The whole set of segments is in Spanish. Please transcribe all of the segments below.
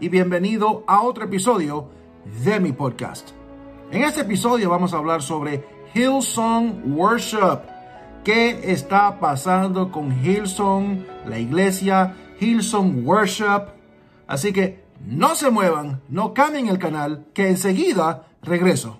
Y bienvenido a otro episodio de mi podcast. En este episodio vamos a hablar sobre Hillsong Worship. ¿Qué está pasando con Hillsong, la iglesia Hillsong Worship? Así que no se muevan, no cambien el canal, que enseguida regreso.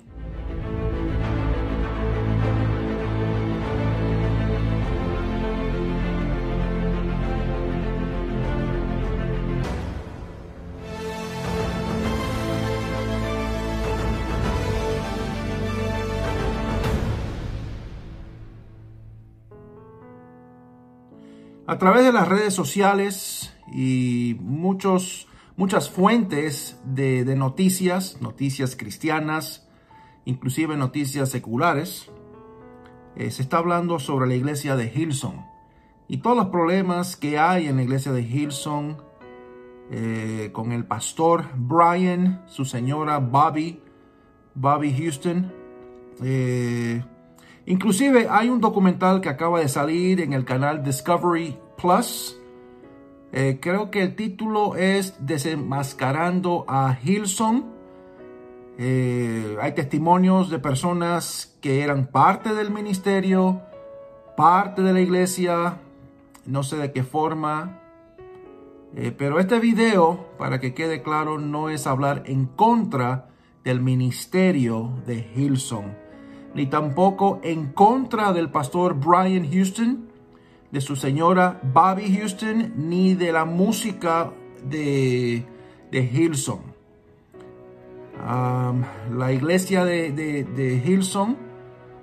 A través de las redes sociales y muchos, muchas fuentes de, noticias, noticias cristianas, inclusive noticias seculares, eh, se está hablando sobre la iglesia de Hillsong y todos los problemas que hay en la iglesia de Hillsong eh, con el pastor Brian, su señora Bobby, Bobby Houston. Eh, Inclusive hay un documental que acaba de salir en el canal Discovery Plus. Eh, creo que el título es Desenmascarando a Hilson. Eh, hay testimonios de personas que eran parte del ministerio, parte de la iglesia, no sé de qué forma. Eh, pero este video, para que quede claro, no es hablar en contra del ministerio de Hilson ni tampoco en contra del pastor Brian Houston, de su señora Bobby Houston, ni de la música de, de Hillsong. la iglesia de, de,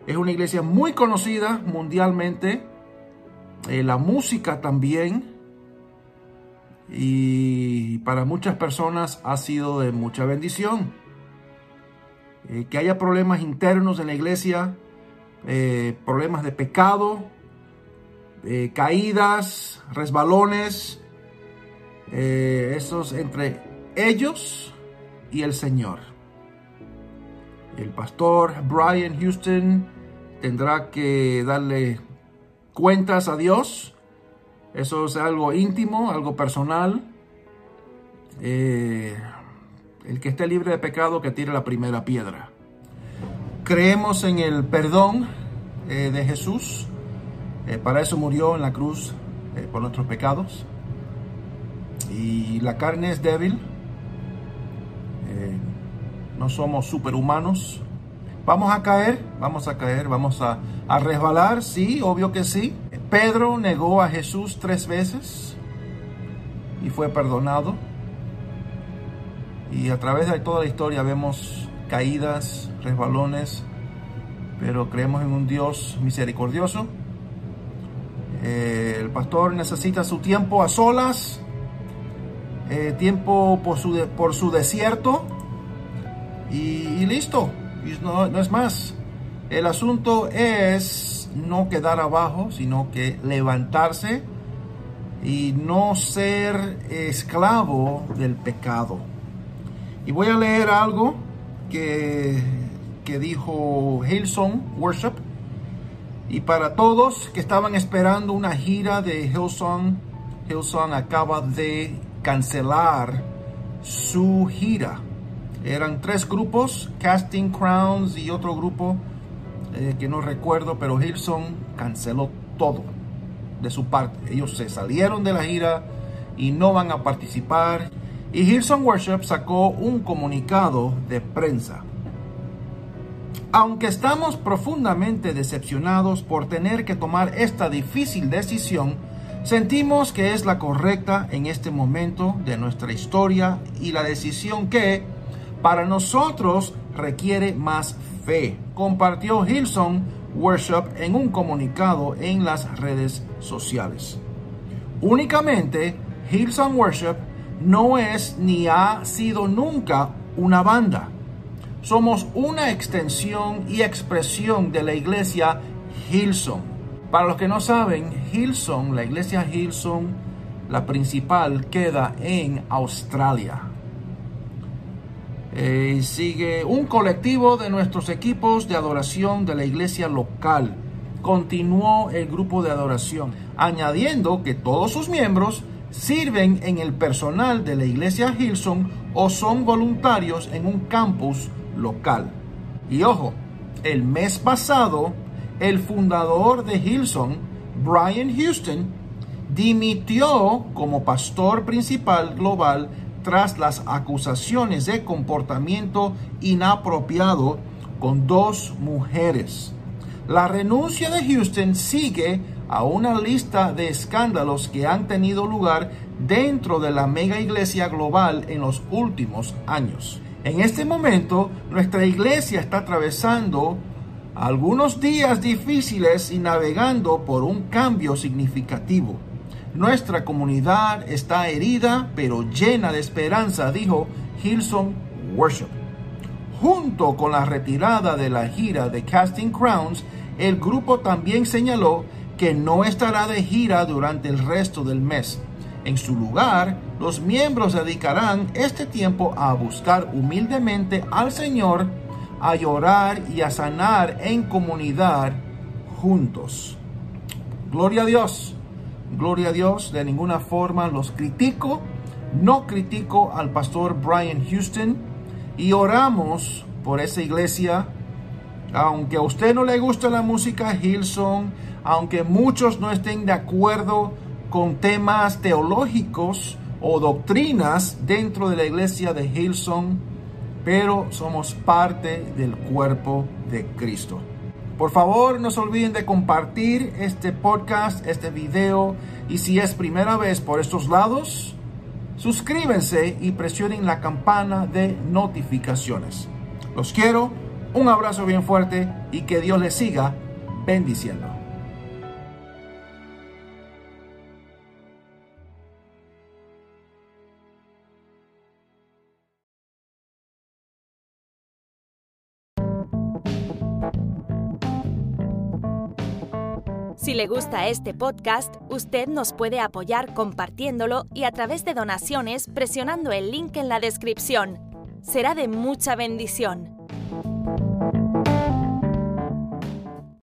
es una iglesia muy conocida mundialmente. Eh, la música también. Y para muchas personas ha sido de mucha bendición. Eh, que haya problemas internos en la iglesia, eh, problemas de pecado, eh, caídas, resbalones, esos entre ellos y el Señor. El pastor Brian Houston tendrá que darle cuentas a Dios. Eso es algo íntimo, algo personal. El que esté libre de pecado, que tire la primera piedra. Creemos en el perdón eh, de Jesús. Eh, para eso murió en la cruz eh, por nuestros pecados. Y la carne es débil. no somos superhumanos. Vamos a caer, vamos a caer, vamos a, a resbalar, sí, obvio que sí. Pedro negó a Jesús tres veces y fue perdonado. Y a través de toda la historia vemos caídas, resbalones, pero creemos en un Dios misericordioso. Eh, el pastor necesita su tiempo a solas, eh, tiempo por su, por su desierto y, listo. no, no es más. El asunto es no quedar abajo, sino que levantarse y no ser esclavo del pecado. Y voy a leer algo que, que dijo Hillsong Worship. Y para todos que estaban esperando una gira de Hillsong, Hillsong acaba de cancelar su gira. Eran tres grupos, Casting Crowns y otro grupo eh, que no recuerdo, pero Hillsong canceló todo de su parte. Ellos se salieron de la gira y no van a participar y Hillsong Worship sacó un comunicado de prensa. Aunque estamos profundamente decepcionados por tener que tomar esta difícil decisión, sentimos que es la correcta en este momento de nuestra historia y la decisión que, para nosotros, requiere más fe, compartió Hillsong Worship en un comunicado en las redes sociales. Únicamente, Hillsong Worship no es ni ha sido nunca una banda. Somos una extensión y expresión de la iglesia Hillsong. Para los que no saben, Hillsong, la iglesia Hillsong, la principal, queda en Australia. Eh, sigue un colectivo de nuestros equipos de adoración de la iglesia local. Continuó el grupo de adoración, añadiendo que todos sus miembros sirven en el personal de la iglesia Hillsong o son voluntarios en un campus local. Y ojo, el mes pasado, el fundador de Hillsong, Brian Houston, dimitió como pastor principal global tras las acusaciones de comportamiento inapropiado con dos mujeres. La renuncia de Houston sigue a una lista de escándalos que han tenido lugar dentro de la mega iglesia global en los últimos años. En este momento, nuestra iglesia está atravesando algunos días difíciles y navegando por un cambio significativo. Nuestra comunidad está herida pero llena de esperanza, dijo Hilson Worship. Junto con la retirada de la gira de Casting Crowns, el grupo también señaló que no estará de gira durante el resto del mes. En su lugar, los miembros dedicarán este tiempo a buscar humildemente al Señor, a llorar y a sanar en comunidad juntos. Gloria a Dios, gloria a Dios, de ninguna forma los critico, no critico al pastor Brian Houston y oramos por esa iglesia. Aunque a usted no le gusta la música Hillsong, aunque muchos no estén de acuerdo con temas teológicos o doctrinas dentro de la iglesia de Hillsong, pero somos parte del cuerpo de Cristo. Por favor, no se olviden de compartir este podcast, este video, y si es primera vez por estos lados, suscríbanse y presionen la campana de notificaciones. Los quiero, un abrazo bien fuerte y que Dios les siga bendiciendo. Si le gusta este podcast, usted nos puede apoyar compartiéndolo y a través de donaciones presionando el link en la descripción. Será de mucha bendición.